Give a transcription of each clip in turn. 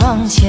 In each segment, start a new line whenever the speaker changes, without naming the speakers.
坐在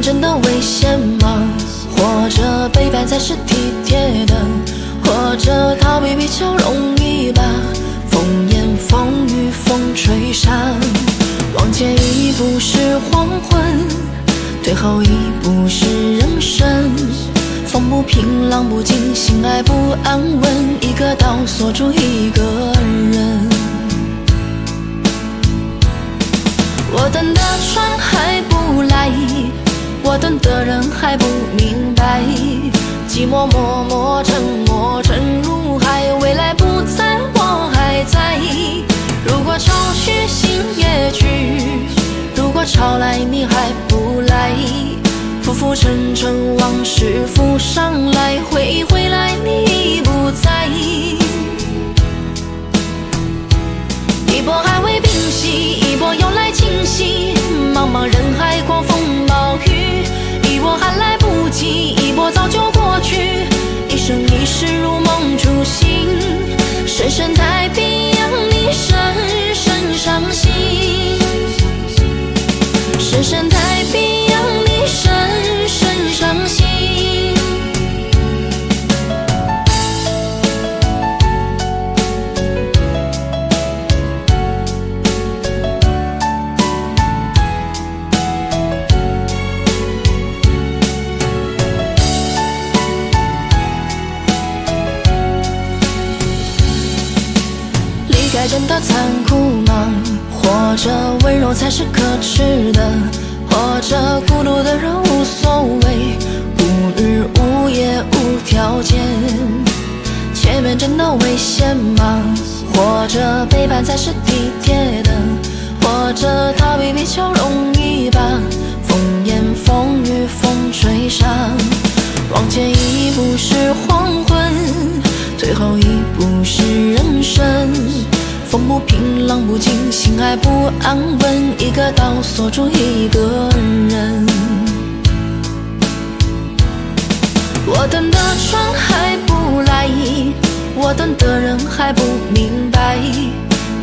真的危险吗？或者背叛才是体贴的？或者逃避比较容易吧？风言风语风吹散，往前一步是黄昏。退后一步是人生，风不平，浪不静，心爱不安稳，一个岛锁住一个人。我等的船还不来，我等的人还不明白，寂寞默默沉默沉入海，未来不在，我还在。如果潮去心也去，如果潮来你还不来，浮浮沉沉往事浮上来，回忆回来你已不在。一波还未平息，一波又来侵袭，茫茫人海狂风暴雨，一波早就过去，一生一世如梦初醒，深深太平洋，你深深伤心，深深太平残酷吗？或者温柔才是可耻的？或者孤独的人无所谓，无日无夜无条件？前面真的危险吗？或者背叛才是体贴的？或者逃避比较容易吧？风言风语风吹沙，往前一步是黄昏，退后一步是人生。风不平，浪不静，心还不安稳，一个岛锁住一个人。我等的船还不来，我等的人还不明白，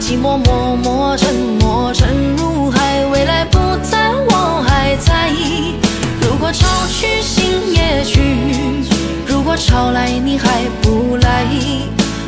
寂寞默默沉没，沉入海，未来不在，我还在。如果潮去心也去，如果潮来你还不来。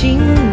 情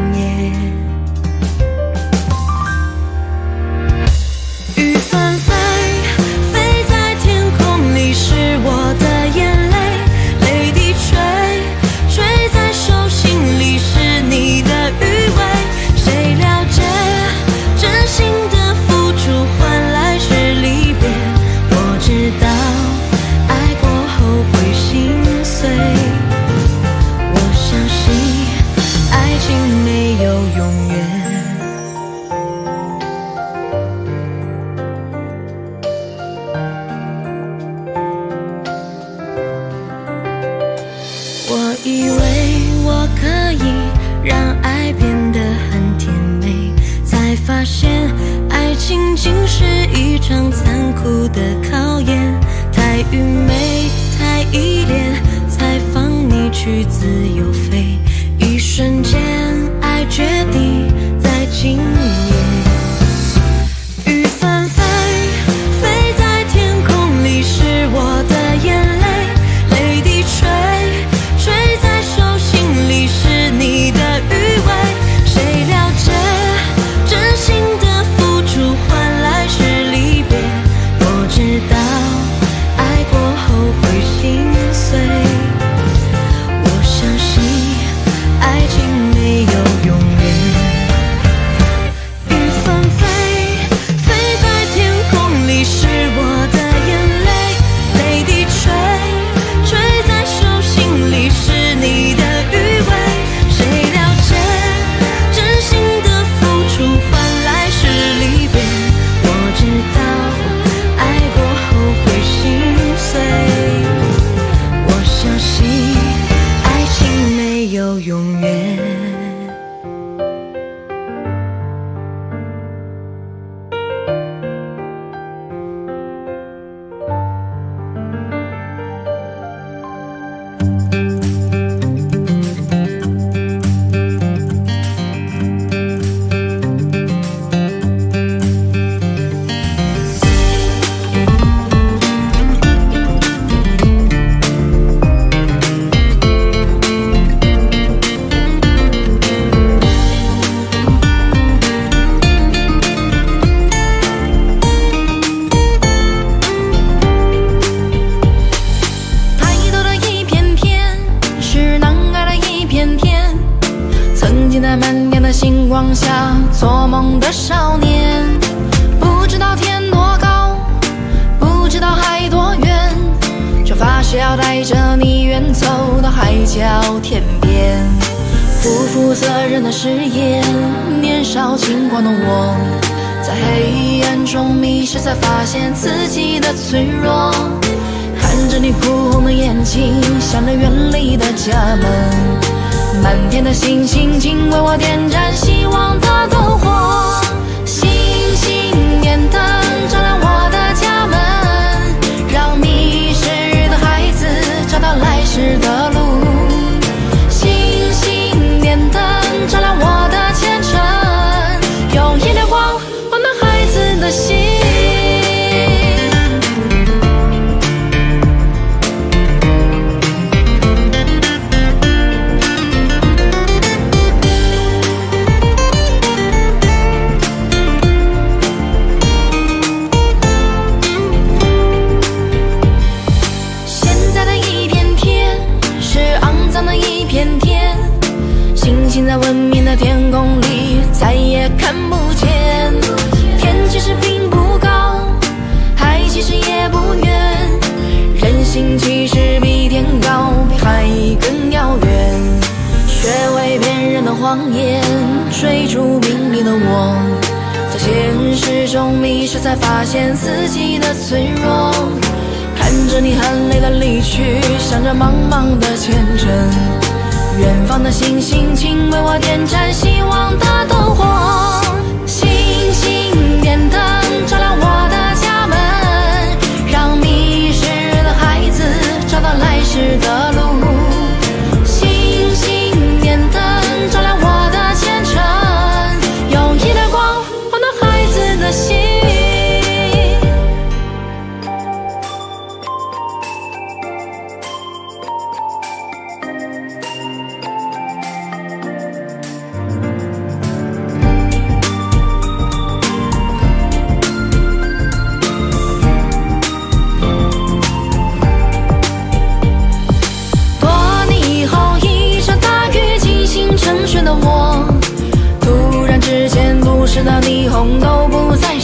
去自由飞一瞬间
责任的誓言，年少轻狂的我，在黑暗中迷失，才发现自己的脆弱。看着你哭红的眼睛，想着远离的家门，满天的星星，请为我点燃希望的灯火。离去，向着茫茫的前程，远方的星星，请为我点盏希望的直到霓虹都不再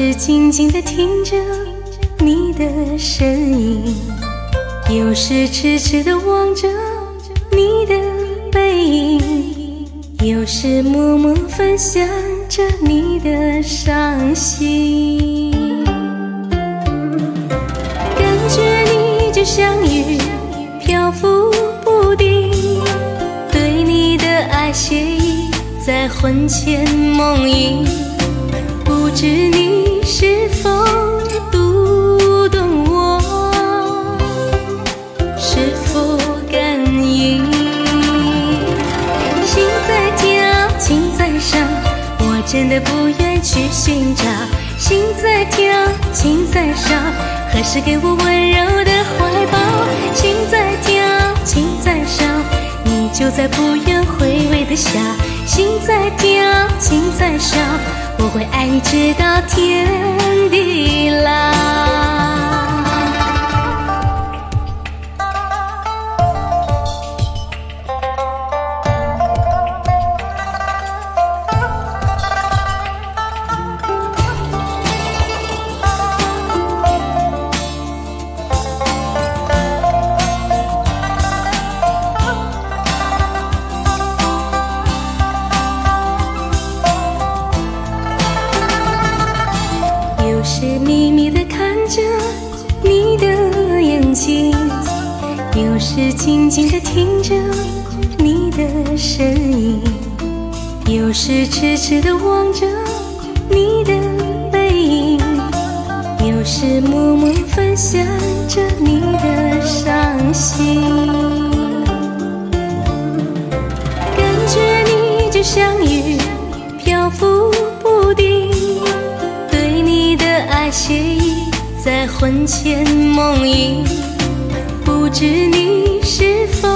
是
静静地听着你的声音，有时痴痴地望着你的背影，有时默默分享着你的伤心。感觉你就像云，漂浮不定。对你的爱写意在魂牵梦萦，不知你是否读懂我，是否感应？心在跳，情在烧，我真的不愿去寻找。心在跳，情在烧，何时给我温柔的怀抱？心在跳，情在烧。你就在不远回味的笑，心在跳，情在烧，我会爱你直到天地老。有时痴痴的望着你的背影，有时默默分享着你的伤心。感觉你就像雨，漂浮不定。对你的爱写意，在魂牵梦萦。不知你是否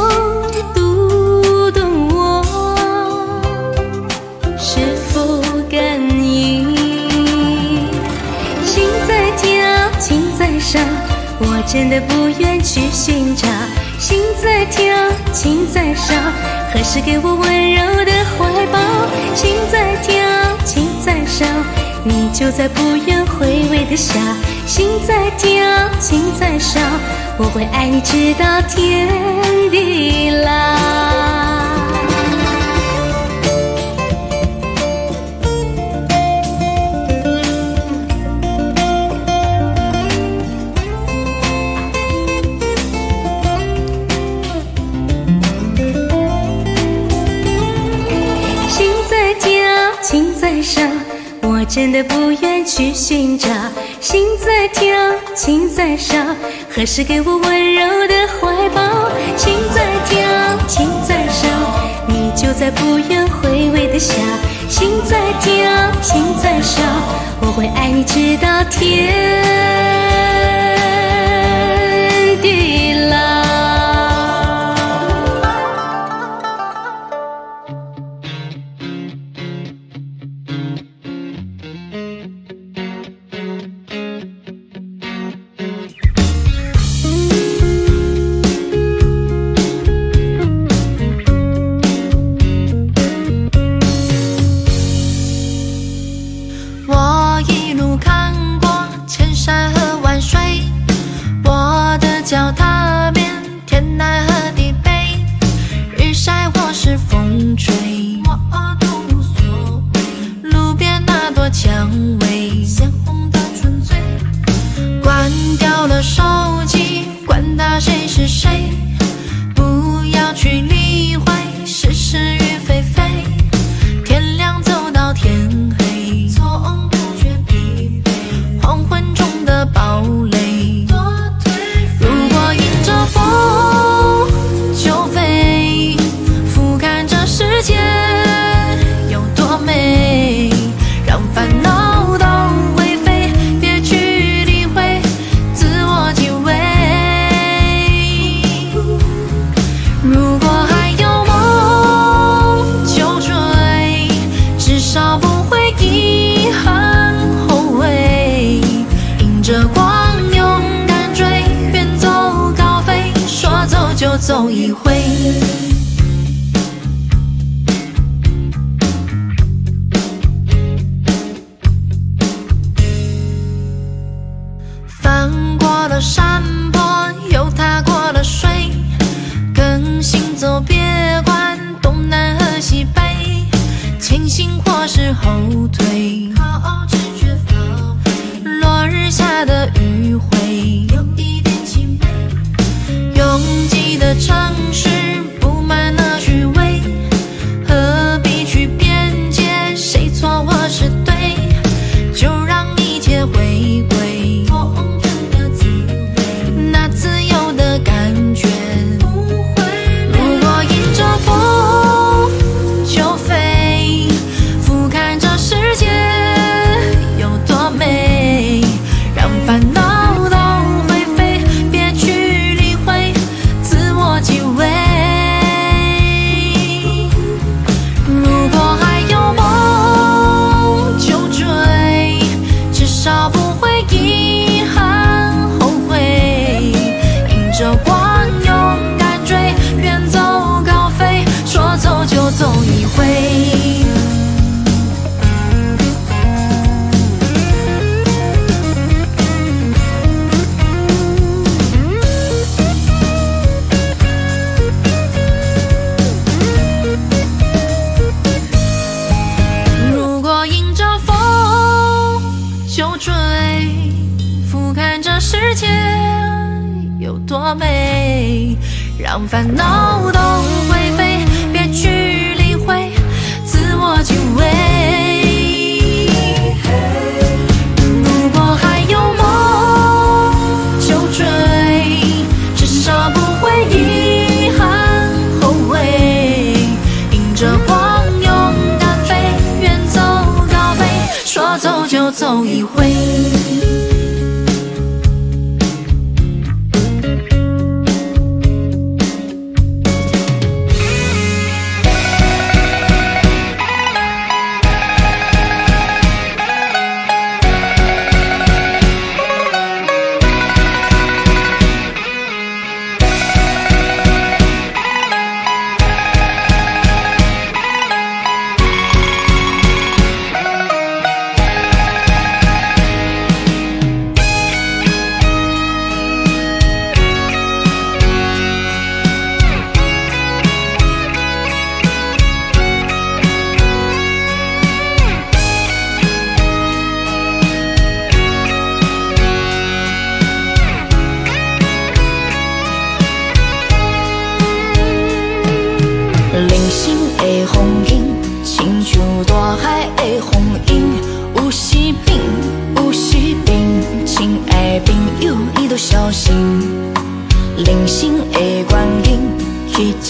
真的不愿去寻找。心在跳，情在烧，何时给我温柔的怀抱？心在跳，情在烧，你就在不远回味的笑。心在跳，情在烧，我会爱你直到天地老。的不愿去寻找。心在跳，情在烧，何时给我温柔的怀抱？心在跳，情在烧，你就在不愿回味的笑。心在跳，情在烧，我会爱你直到天
走一回。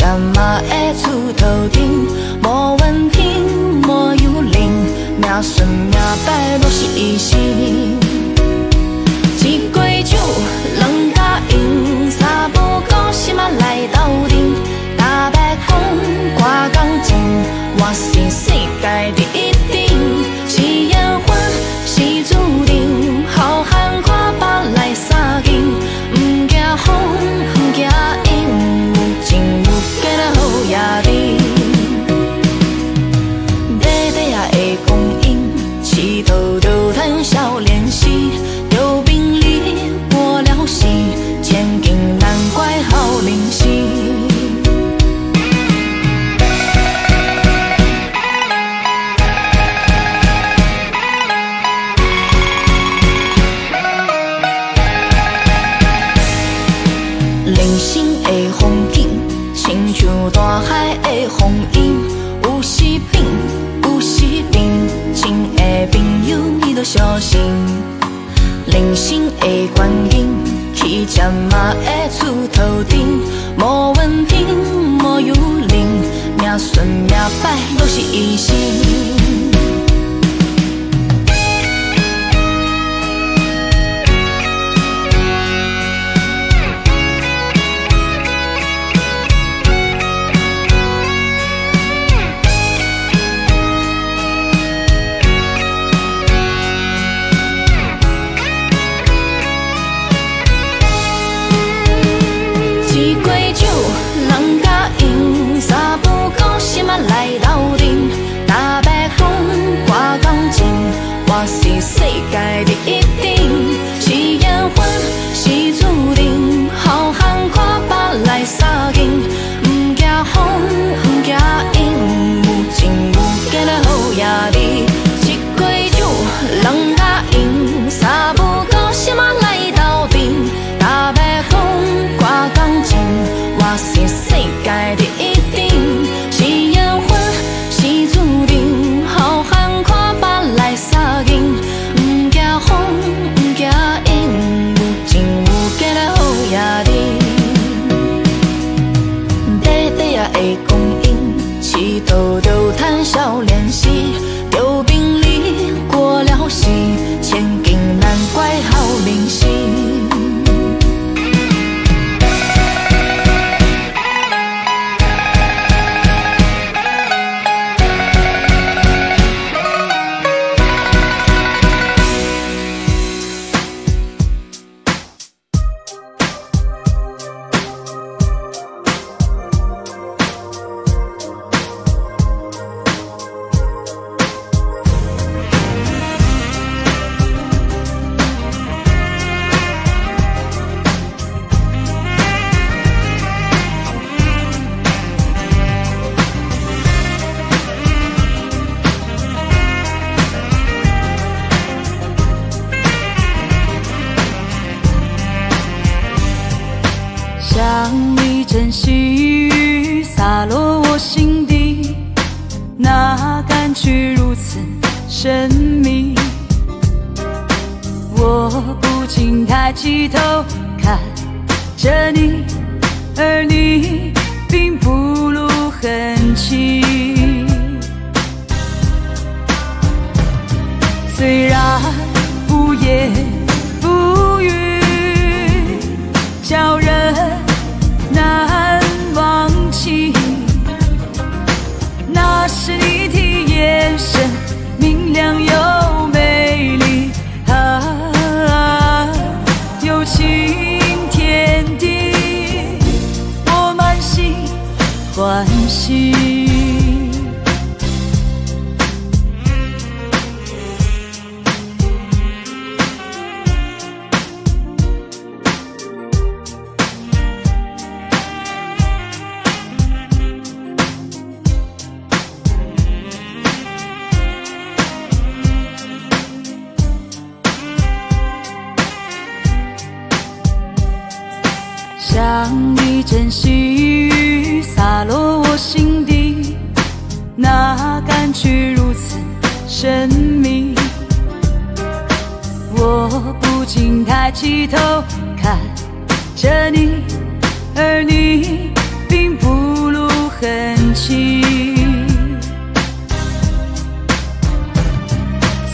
山马的出头顶，莫问天，莫有灵，命顺命歹拢是一生。人生的风景，亲像大海的风涌，有时平，有时平。亲爱的朋友，你都小心。人生的关景，气象嘛会粗头顶，莫稳定，莫有灵，命顺命歹都是一生。
to keep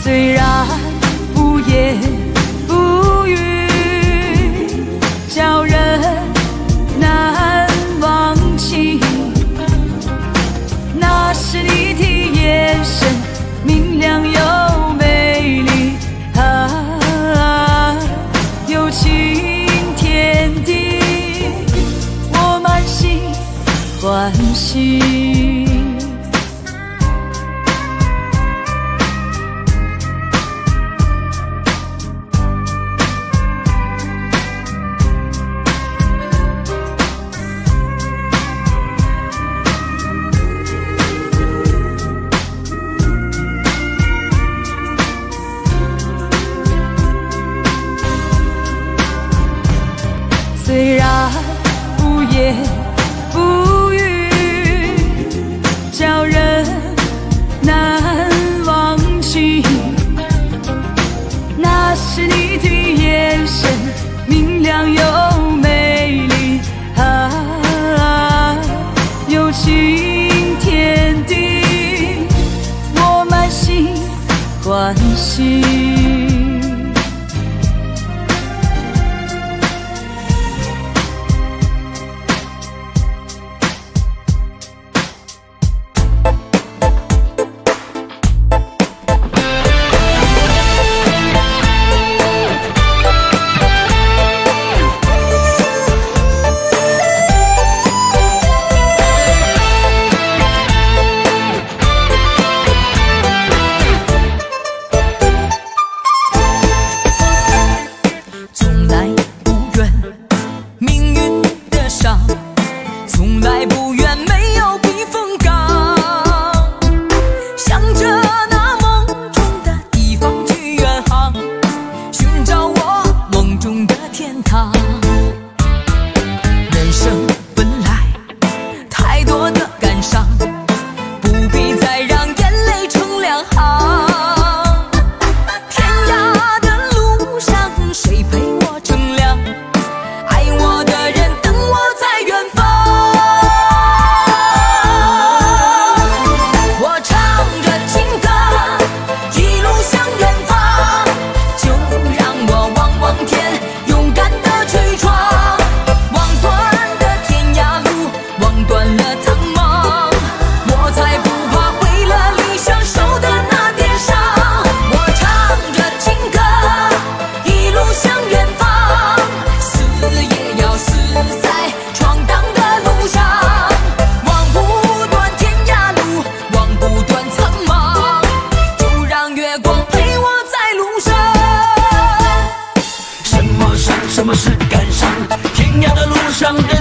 虽然 see 上。